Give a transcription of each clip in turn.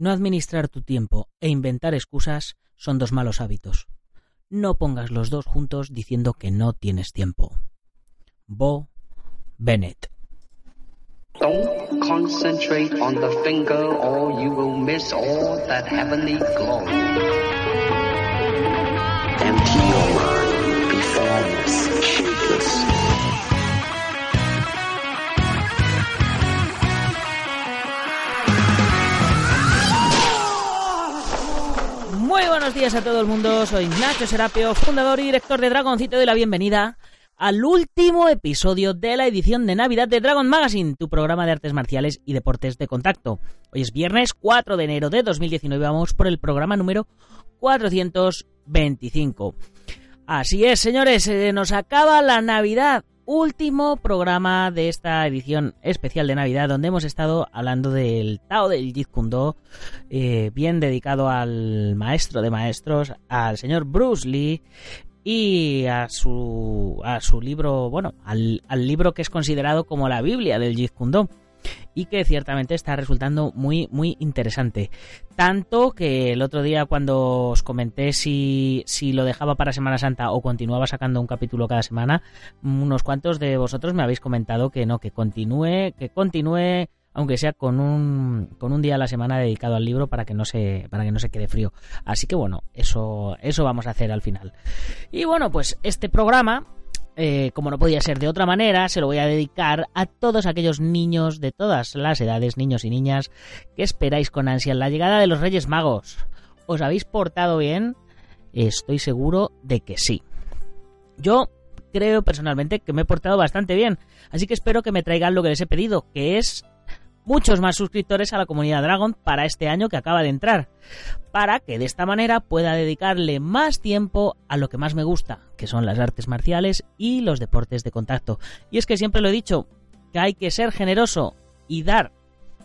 No administrar tu tiempo e inventar excusas son dos malos hábitos. No pongas los dos juntos diciendo que no tienes tiempo. Bo Bennett. Don't concentrate on the finger or you will miss all that heavenly glow. Muy buenos días a todo el mundo, soy Nacho Serapio, fundador y director de Dragoncito, y doy la bienvenida al último episodio de la edición de Navidad de Dragon Magazine, tu programa de artes marciales y deportes de contacto. Hoy es viernes 4 de enero de 2019 vamos por el programa número 425. Así es, señores, se nos acaba la Navidad. Último programa de esta edición especial de Navidad, donde hemos estado hablando del Tao del Jeet Kune Do, eh, bien dedicado al maestro de maestros, al señor Bruce Lee, y a su, a su libro, bueno, al, al libro que es considerado como la Biblia del Jeet Kune Do y que ciertamente está resultando muy muy interesante. Tanto que el otro día cuando os comenté si, si lo dejaba para Semana Santa o continuaba sacando un capítulo cada semana, unos cuantos de vosotros me habéis comentado que no, que continúe, que continúe aunque sea con un, con un día a la semana dedicado al libro para que no se para que no se quede frío. Así que bueno, eso eso vamos a hacer al final. Y bueno, pues este programa eh, como no podía ser de otra manera, se lo voy a dedicar a todos aquellos niños de todas las edades, niños y niñas, que esperáis con ansia la llegada de los Reyes Magos. ¿Os habéis portado bien? Estoy seguro de que sí. Yo creo personalmente que me he portado bastante bien, así que espero que me traigan lo que les he pedido, que es muchos más suscriptores a la comunidad Dragon para este año que acaba de entrar, para que de esta manera pueda dedicarle más tiempo a lo que más me gusta, que son las artes marciales y los deportes de contacto. Y es que siempre lo he dicho, que hay que ser generoso y dar,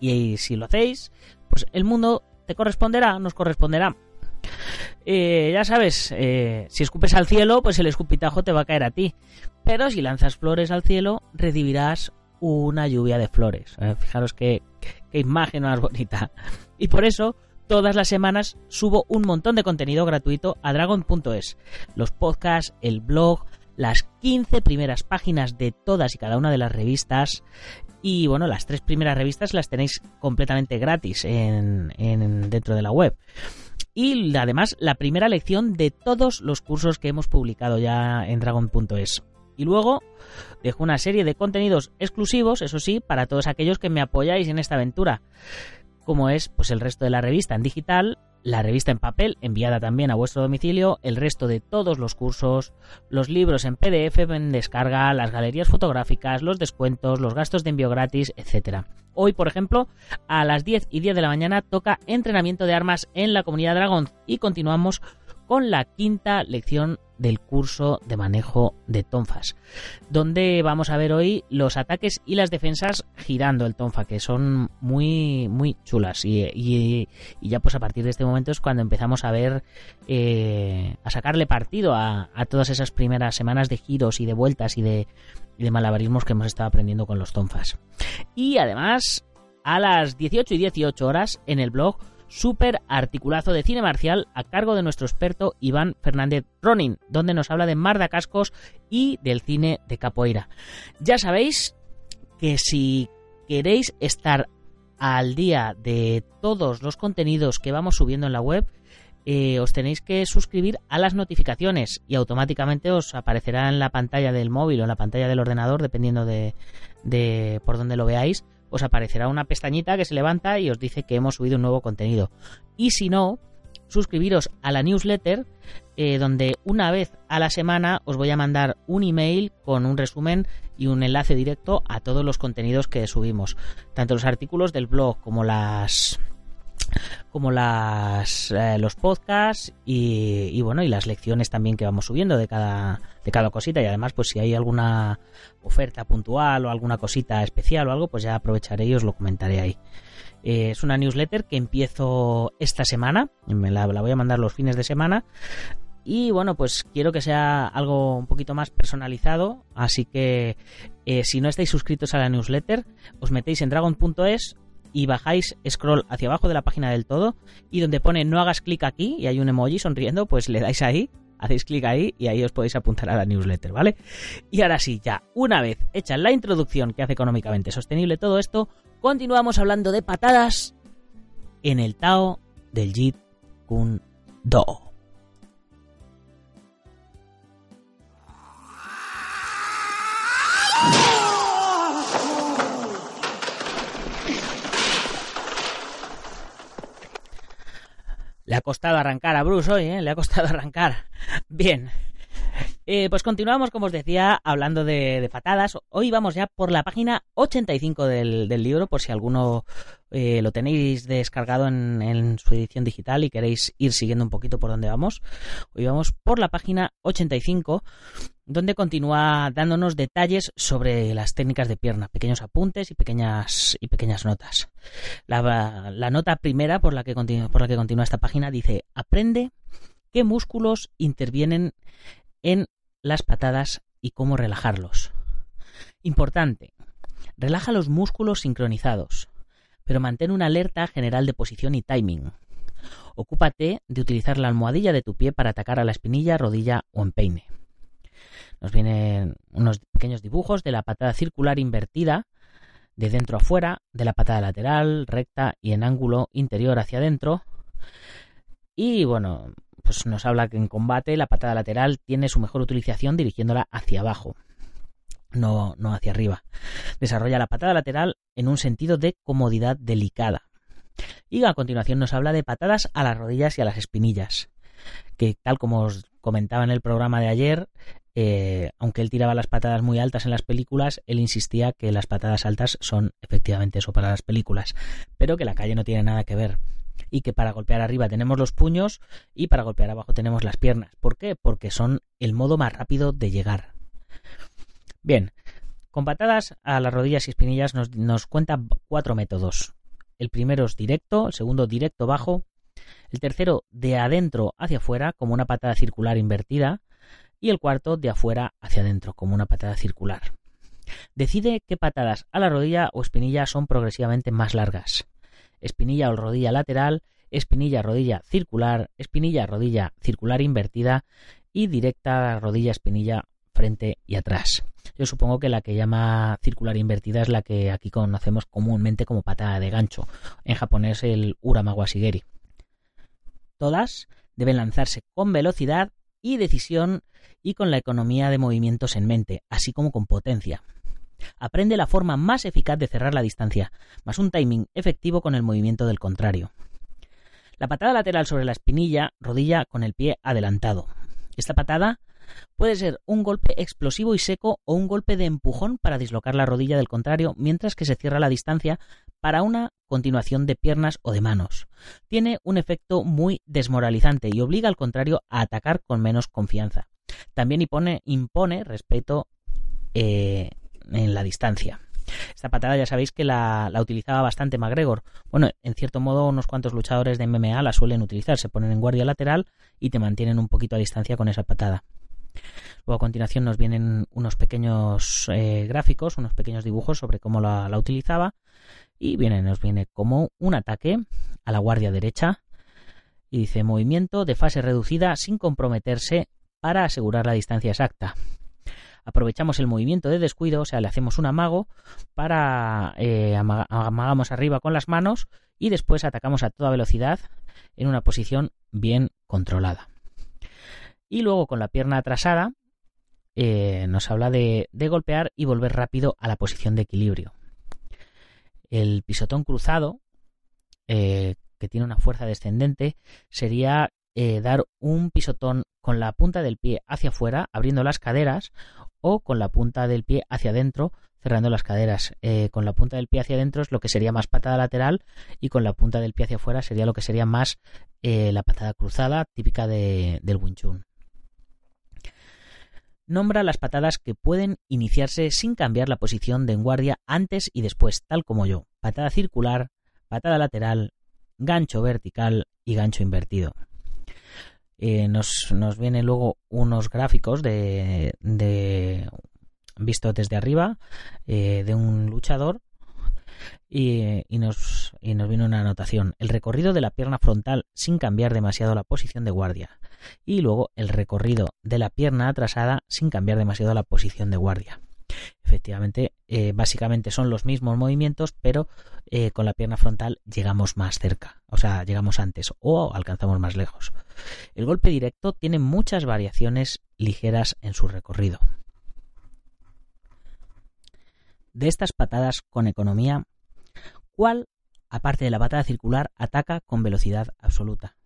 y si lo hacéis, pues el mundo te corresponderá, nos corresponderá. Eh, ya sabes, eh, si escupes al cielo, pues el escupitajo te va a caer a ti. Pero si lanzas flores al cielo, recibirás una lluvia de flores. Eh, fijaros qué, imagen más bonita. Y por eso, todas las semanas subo un montón de contenido gratuito a dragon.es. Los podcasts, el blog, las 15 primeras páginas de todas y cada una de las revistas. Y bueno, las tres primeras revistas las tenéis completamente gratis en, en, dentro de la web. Y además la primera lección de todos los cursos que hemos publicado ya en dragon.es. Y luego dejo una serie de contenidos exclusivos, eso sí, para todos aquellos que me apoyáis en esta aventura, como es pues el resto de la revista en digital, la revista en papel enviada también a vuestro domicilio, el resto de todos los cursos, los libros en PDF en descarga, las galerías fotográficas, los descuentos, los gastos de envío gratis, etc. Hoy, por ejemplo, a las 10 y 10 de la mañana toca entrenamiento de armas en la comunidad Dragon y continuamos con la quinta lección del curso de manejo de tonfas, donde vamos a ver hoy los ataques y las defensas girando el tonfa, que son muy, muy chulas. Y, ya pues a partir de este momento es cuando empezamos a ver, eh, a sacarle partido a, todas esas primeras semanas de giros y de vueltas y de, y de malabarismos que hemos estado aprendiendo con los tonfas. Y además, a las 18 y 18 horas en el blog super articulazo de cine marcial a cargo de nuestro experto Iván Fernández Ronin, donde nos habla de Mar Cascos y del cine de capoeira. Ya sabéis que si queréis estar al día de todos los contenidos que vamos subiendo en la web, eh, os tenéis que suscribir a las notificaciones y automáticamente os aparecerá en la pantalla del móvil o en la pantalla del ordenador, dependiendo de, de por dónde lo veáis, os aparecerá una pestañita que se levanta y os dice que hemos subido un nuevo contenido. Y si no, suscribiros a la newsletter, eh, donde una vez a la semana os voy a mandar un email con un resumen y un enlace directo a todos los contenidos que subimos, tanto los artículos del blog como las como las eh, los podcasts y, y, bueno y las lecciones también que vamos subiendo de cada de cada cosita. Y además pues si hay alguna oferta puntual o alguna cosita especial o algo pues ya aprovecharé y os lo comentaré ahí. Eh, es una newsletter que empiezo esta semana me la, voy a mandar los fines de semana. Y bueno, pues quiero que sea algo un poquito más personalizado. Así que eh, si no estáis suscritos a la newsletter, os metéis en dragon.es y bajáis scroll hacia abajo de la página del todo. Y donde pone no hagas clic aquí y hay un emoji sonriendo, pues le dais ahí. Hacéis clic ahí y ahí os podéis apuntar a la newsletter, ¿vale? Y ahora sí, ya, una vez hecha la introducción que hace económicamente sostenible todo esto, continuamos hablando de patadas en el Tao del Jeet Kune Do. Costado arrancar a Bruce hoy, ¿eh? Le ha costado arrancar. Bien. Eh, pues continuamos, como os decía, hablando de, patadas. Hoy vamos ya por la página 85 del, del libro, por si alguno eh, lo tenéis descargado en, su edición digital y queréis ir siguiendo un poquito por donde vamos. Hoy vamos por la página 85, donde continúa dándonos detalles sobre las técnicas de pierna, pequeños apuntes y pequeñas, y pequeñas notas. La, nota primera por la, que por la que continúa esta página dice, aprende qué músculos intervienen en las patadas y cómo relajarlos. Importante, relaja los músculos sincronizados, pero mantén una alerta general de posición y timing. Ocúpate de utilizar la almohadilla de tu pie para atacar a la espinilla, rodilla o empeine. Nos vienen unos pequeños dibujos de la patada circular invertida, de dentro a fuera, de la patada lateral, recta y en ángulo interior hacia adentro. Y bueno, pues nos habla que en combate la patada lateral tiene su mejor utilización dirigiéndola hacia abajo, no, no hacia arriba. Desarrolla la patada lateral en un sentido de comodidad delicada. Y a continuación nos habla de patadas a las rodillas y a las espinillas, que tal como os comentaba en el programa de ayer, eh, aunque él tiraba las patadas muy altas en las películas, él insistía que las patadas altas son efectivamente eso para las películas, pero que la calle no tiene nada que ver y que para golpear arriba tenemos los puños y para golpear abajo tenemos las piernas. ¿Por qué? Porque son el modo más rápido de llegar. Bien, con patadas a las rodillas y espinillas nos, nos cuenta cuatro métodos. El primero es directo, el segundo directo bajo, el tercero de adentro hacia afuera como una patada circular invertida y el cuarto de afuera hacia adentro como una patada circular. Decide qué patadas a la rodilla o espinilla son progresivamente más largas espinilla o rodilla lateral, espinilla rodilla circular, espinilla rodilla circular invertida y directa rodilla espinilla frente y atrás. Yo supongo que la que llama circular invertida es la que aquí conocemos comúnmente como patada de gancho, en japonés el uramawashigeri. Todas deben lanzarse con velocidad y decisión y con la economía de movimientos en mente, así como con potencia. Aprende la forma más eficaz de cerrar la distancia, más un timing efectivo con el movimiento del contrario. La patada lateral sobre la espinilla, rodilla con el pie adelantado. Esta patada puede ser un golpe explosivo y seco o un golpe de empujón para dislocar la rodilla del contrario mientras que se cierra la distancia para una continuación de piernas o de manos. Tiene un efecto muy desmoralizante y obliga al contrario a atacar con menos confianza. También impone, respeto eh, en la distancia. Esta patada ya sabéis que la, utilizaba bastante McGregor. Bueno, en cierto modo unos cuantos luchadores de MMA la suelen utilizar. Se ponen en guardia lateral y te mantienen un poquito a distancia con esa patada. Luego a continuación nos vienen unos pequeños eh, gráficos, unos pequeños dibujos sobre cómo la, la utilizaba. Y viene, nos viene como un ataque a la guardia derecha. Y dice movimiento de fase reducida sin comprometerse para asegurar la distancia exacta aprovechamos el movimiento de descuido, o sea, le hacemos un amago para eh, amagamos arriba con las manos y después atacamos a toda velocidad en una posición bien controlada. Y luego con la pierna atrasada eh, nos habla de, golpear y volver rápido a la posición de equilibrio. El pisotón cruzado, eh, que tiene una fuerza descendente, sería dar un pisotón con la punta del pie hacia afuera, abriendo las caderas, o con la punta del pie hacia adentro, cerrando las caderas. Eh, con la punta del pie hacia adentro es lo que sería más patada lateral y con la punta del pie hacia afuera sería lo que sería más eh, la patada cruzada típica de, del Wing Chun. Nombra las patadas que pueden iniciarse sin cambiar la posición de en guardia antes y después, tal como yo. Patada circular, patada lateral, gancho vertical y gancho invertido. Eh, nos, nos vienen luego unos gráficos de, de visto desde arriba eh, de un luchador y, nos, y nos viene una anotación. El recorrido de la pierna frontal sin cambiar demasiado la posición de guardia. Y luego el recorrido de la pierna atrasada sin cambiar demasiado la posición de guardia. Efectivamente, eh, básicamente son los mismos movimientos, pero eh, con la pierna frontal llegamos más cerca, o sea, llegamos antes o alcanzamos más lejos. El golpe directo tiene muchas variaciones ligeras en su recorrido. De estas patadas con economía, ¿cuál, aparte de la patada circular, ataca con velocidad absoluta?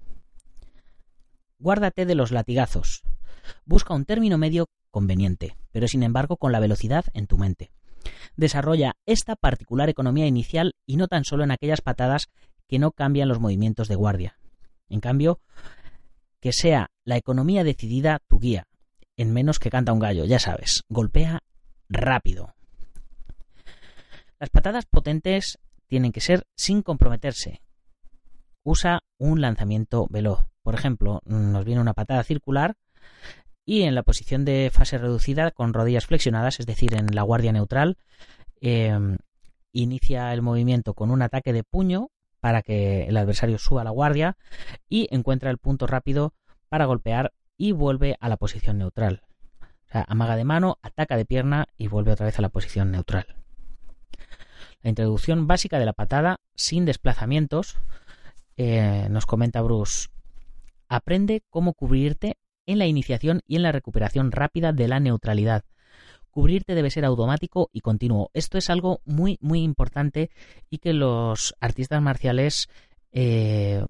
Guárdate de los latigazos. Busca un término medio conveniente, pero sin embargo con la velocidad en tu mente. Desarrolla esta particular economía inicial y no tan solo en aquellas patadas que no cambian los movimientos de guardia. En cambio, que sea la economía decidida tu guía, en menos que canta un gallo, ya sabes, golpea rápido. Las patadas potentes tienen que ser sin comprometerse. Usa un lanzamiento veloz. Por ejemplo, nos viene una patada circular y en la posición de fase reducida con rodillas flexionadas, es decir, en la guardia neutral, em, inicia el movimiento con un ataque de puño para que el adversario suba la guardia y encuentra el punto rápido para golpear y vuelve a la posición neutral. O sea, amaga de mano, ataca de pierna y vuelve otra vez a la posición neutral. La introducción básica de la patada sin desplazamientos, eh, nos comenta Bruce, aprende cómo cubrirte en la iniciación y en la recuperación rápida de la neutralidad. Cubrirte debe ser automático y continuo. Esto es algo muy, muy importante y que los artistas marciales, eh,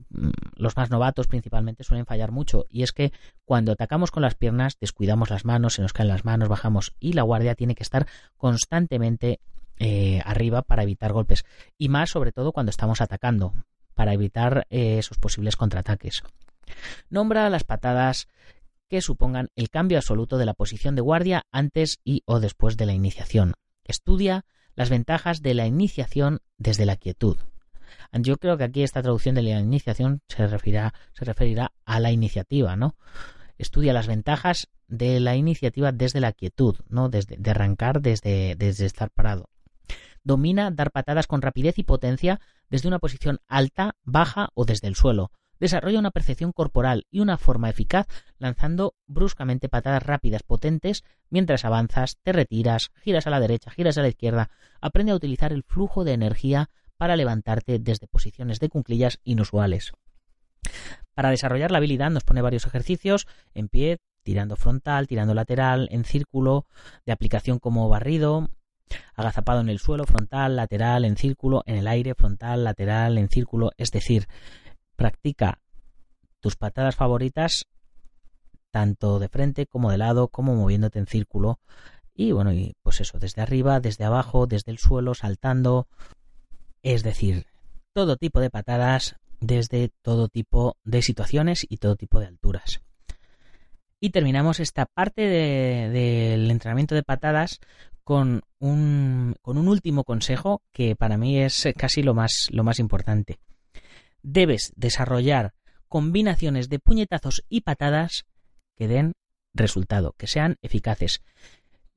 los más novatos principalmente, suelen fallar mucho. Y es que cuando atacamos con las piernas, descuidamos las manos, se nos caen las manos, bajamos y la guardia tiene que estar constantemente eh, arriba para evitar golpes. Y más sobre todo cuando estamos atacando, para evitar eh, esos posibles contraataques. Nombra las patadas que supongan el cambio absoluto de la posición de guardia antes y o después de la iniciación. Estudia las ventajas de la iniciación desde la quietud. Yo creo que aquí esta traducción de la iniciación se referirá, a la iniciativa, ¿no? Estudia las ventajas de la iniciativa desde la quietud, ¿no? Desde, de arrancar desde estar parado. Domina dar patadas con rapidez y potencia desde una posición alta, baja o desde el suelo, desarrolla una percepción corporal y una forma eficaz lanzando bruscamente patadas rápidas, potentes, mientras avanzas, te retiras, giras a la derecha, giras a la izquierda, aprende a utilizar el flujo de energía para levantarte desde posiciones de cunclillas inusuales. Para desarrollar la habilidad nos pone varios ejercicios en pie, tirando frontal, tirando lateral, en círculo, de aplicación como barrido, agazapado en el suelo, frontal, lateral, en círculo, en el aire, frontal, lateral, en círculo, es decir, practica tus patadas favoritas tanto de frente como de lado, como moviéndote en círculo. Y bueno, y pues eso, desde arriba, desde abajo, desde el suelo, saltando. Es decir, todo tipo de patadas desde todo tipo de situaciones y todo tipo de alturas. Y terminamos esta parte del entrenamiento de patadas con un, con un último consejo que para mí es casi lo más, lo más importante debes desarrollar combinaciones de puñetazos y patadas que den resultado, que sean eficaces.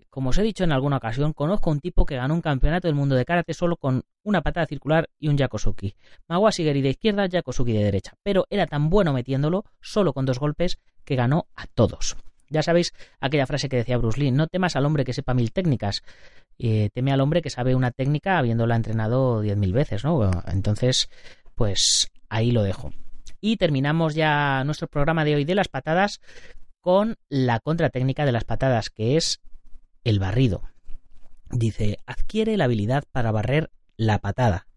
Como os he dicho en alguna ocasión, conozco a un tipo que ganó un campeonato del mundo de karate solo con una patada circular y un yakosuki. Mawa Shigeri de izquierda, yakosuki de derecha. Pero era tan bueno metiéndolo, solo con dos golpes, que ganó a todos. Ya sabéis aquella frase que decía Bruce Lee, no temas al hombre que sepa mil técnicas, eh, teme al hombre que sabe una técnica habiéndola entrenado diez mil veces, ¿no? Entonces, pues ahí lo dejo. Y terminamos ya nuestro programa de hoy de las patadas con la contratécnica de las patadas, que es el barrido. Dice, adquiere la habilidad para barrer la patada.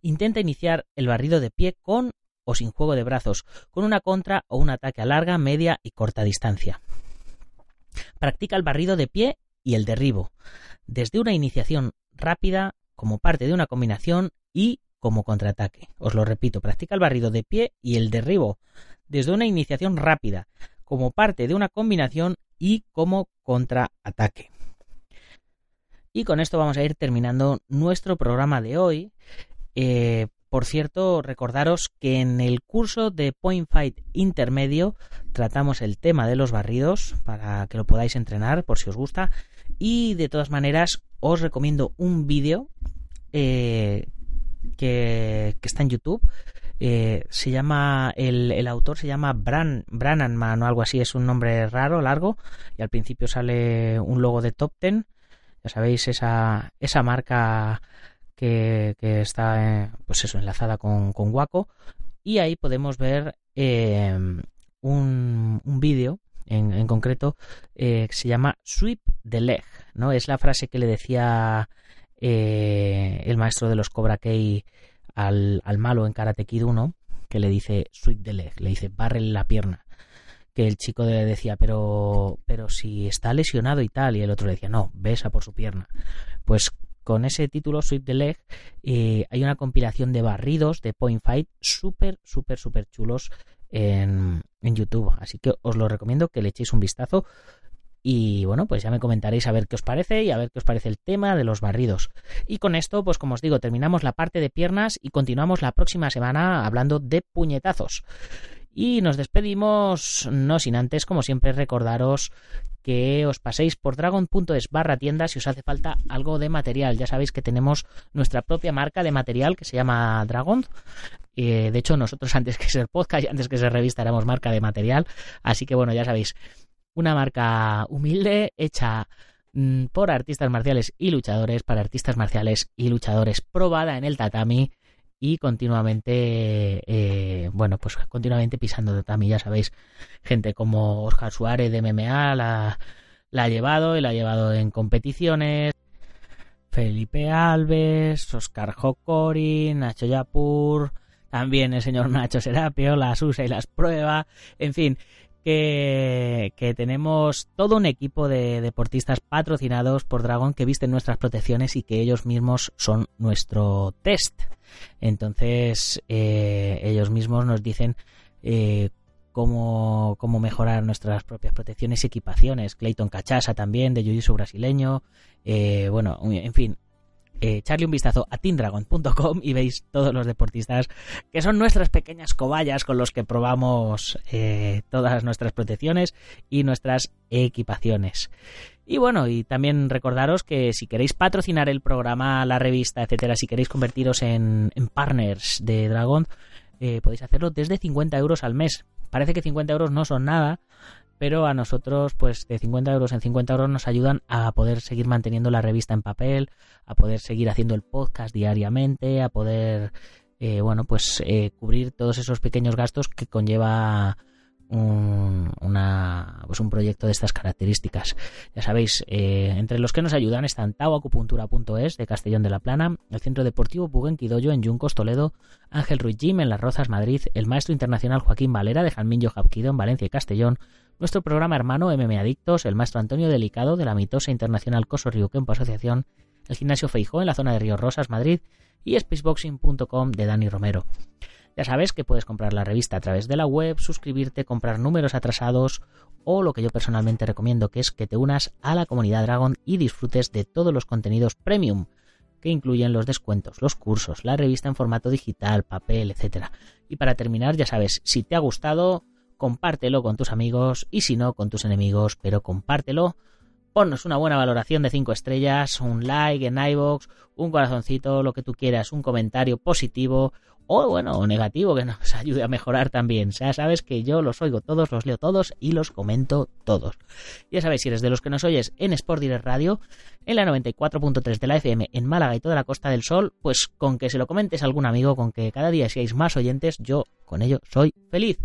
Intenta iniciar el barrido de pie con o sin juego de brazos, con una contra o un ataque a larga, media y corta distancia. Practica el barrido de pie y el derribo, desde una iniciación rápida como parte de una combinación y como contraataque. Os lo repito, practica el barrido de pie y el derribo desde una iniciación rápida como parte de una combinación y como contraataque. Y con esto vamos a ir terminando nuestro programa de hoy. Eh, por cierto, recordaros que en el curso de Point Fight intermedio tratamos el tema de los barridos para que lo podáis entrenar por si os gusta. Y de todas maneras, os recomiendo un vídeo eh, que, está en YouTube. Eh, se llama, el, autor se llama Bran, Brananman o algo así, es un nombre raro, largo, y al principio sale un logo de Top Ten. Ya sabéis, esa, esa marca que, está eh, pues eso, enlazada con, con Waco. Y ahí podemos ver em, un, un vídeo en, en, concreto eh, que se llama Sweep the Leg. ¿no? Es la frase que le decía eh, el maestro de los Cobra Kai al, al malo en Karate Kid 1, que le dice Sweep the Leg, le dice barre la pierna que el chico le decía, pero, pero si está lesionado y tal, y el otro le decía, no, besa por su pierna. Pues con ese título, Sweep the Leg, eh, hay una compilación de barridos de Point Fight súper, súper, súper chulos en, en YouTube. Así que os lo recomiendo que le echéis un vistazo. Y bueno, pues ya me comentaréis a ver qué os parece y a ver qué os parece el tema de los barridos. Y con esto, pues como os digo, terminamos la parte de piernas y continuamos la próxima semana hablando de puñetazos. Y nos despedimos, no sin antes, como siempre, recordaros que os paséis por dragon.es barra tienda si os hace falta algo de material. Ya sabéis que tenemos nuestra propia marca de material que se llama Dragon. Eh, de hecho, nosotros antes que ser podcast y antes que ser revista éramos marca de material. Así que bueno, ya sabéis, una marca humilde hecha mm, por artistas marciales y luchadores para artistas marciales y luchadores probada en el tatami y continuamente, eh, bueno, pues continuamente pisando tatami, ya sabéis, gente como Oscar Suárez de MMA la, la ha llevado y la ha llevado en competiciones. Felipe Alves, Oscar Jokori, Nacho Yapur, también el señor Nacho Serapio las usa y las prueba, en fin, que, tenemos todo un equipo de deportistas patrocinados por Dragon que visten nuestras protecciones y que ellos mismos son nuestro test. Entonces, eh, ellos mismos nos dicen eh, cómo, cómo, mejorar nuestras propias protecciones y equipaciones. Clayton Cachasa también, de Jiu-Jitsu brasileño. Eh, bueno, en fin, echarle un vistazo a teamdragon.com y veis todos los deportistas que son nuestras pequeñas cobayas con los que probamos todas nuestras protecciones y nuestras equipaciones. Y bueno, y también recordaros que si queréis patrocinar el programa, la revista, etcétera, si queréis convertiros en, partners de Dragon, eh, podéis hacerlo desde 50 euros al mes. Parece que 50 euros no son nada, pero a nosotros, pues de 50 euros en 50 euros nos ayudan a poder seguir manteniendo la revista en papel, a poder seguir haciendo el podcast diariamente, a poder, eh, bueno, pues eh, cubrir todos esos pequeños gastos que conlleva un, una, pues un proyecto de estas características. Ya sabéis, eh, entre los que nos ayudan están tauacupuntura.es de Castellón de la Plana, el Centro Deportivo Pugenquidoyo en Yuncos, Toledo, Ángel Ruiz Jim en Las Rozas, Madrid, el Maestro Internacional Joaquín Valera de Jalmillo Japquido en Valencia y Castellón, nuestro programa hermano MM Adictos, el Maestro Antonio Delicado de la Mitosa Internacional Coso Río Kempo Asociación, el Gimnasio Feijó en la zona de Río Rosas, Madrid, y spaceboxing.com de Dani Romero. Ya sabes que puedes comprar la revista a través de la web, suscribirte, comprar números atrasados o lo que yo personalmente recomiendo que es que te unas a la comunidad Dragon y disfrutes de todos los contenidos premium que incluyen los descuentos, los cursos, la revista en formato digital, papel, etc. Y para terminar, ya sabes, si te ha gustado, compártelo con tus amigos y si no, con tus enemigos, pero compártelo. Ponnos una buena valoración de 5 estrellas, un like en iVoox, un corazoncito, lo que tú quieras, un comentario positivo, o bueno, o negativo que nos ayude a mejorar también. Ya sabes que yo los oigo todos, los leo todos y los comento todos. Ya sabes, si eres de los que nos oyes en Sport Direct Radio, en la 94.3 de la FM en Málaga y toda la Costa del Sol, pues con que se lo comentes a algún amigo, con que cada día seáis más oyentes, yo con ello soy feliz.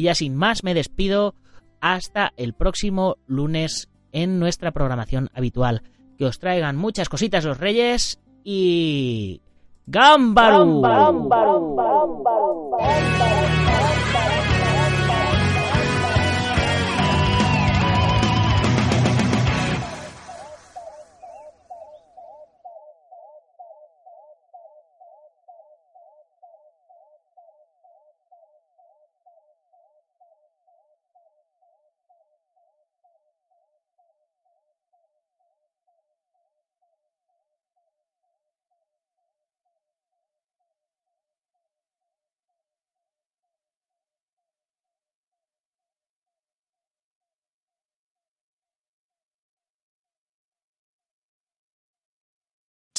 Y ya sin más me despido hasta el próximo lunes en nuestra programación habitual. Que os traigan muchas cositas los reyes y Gámbaro.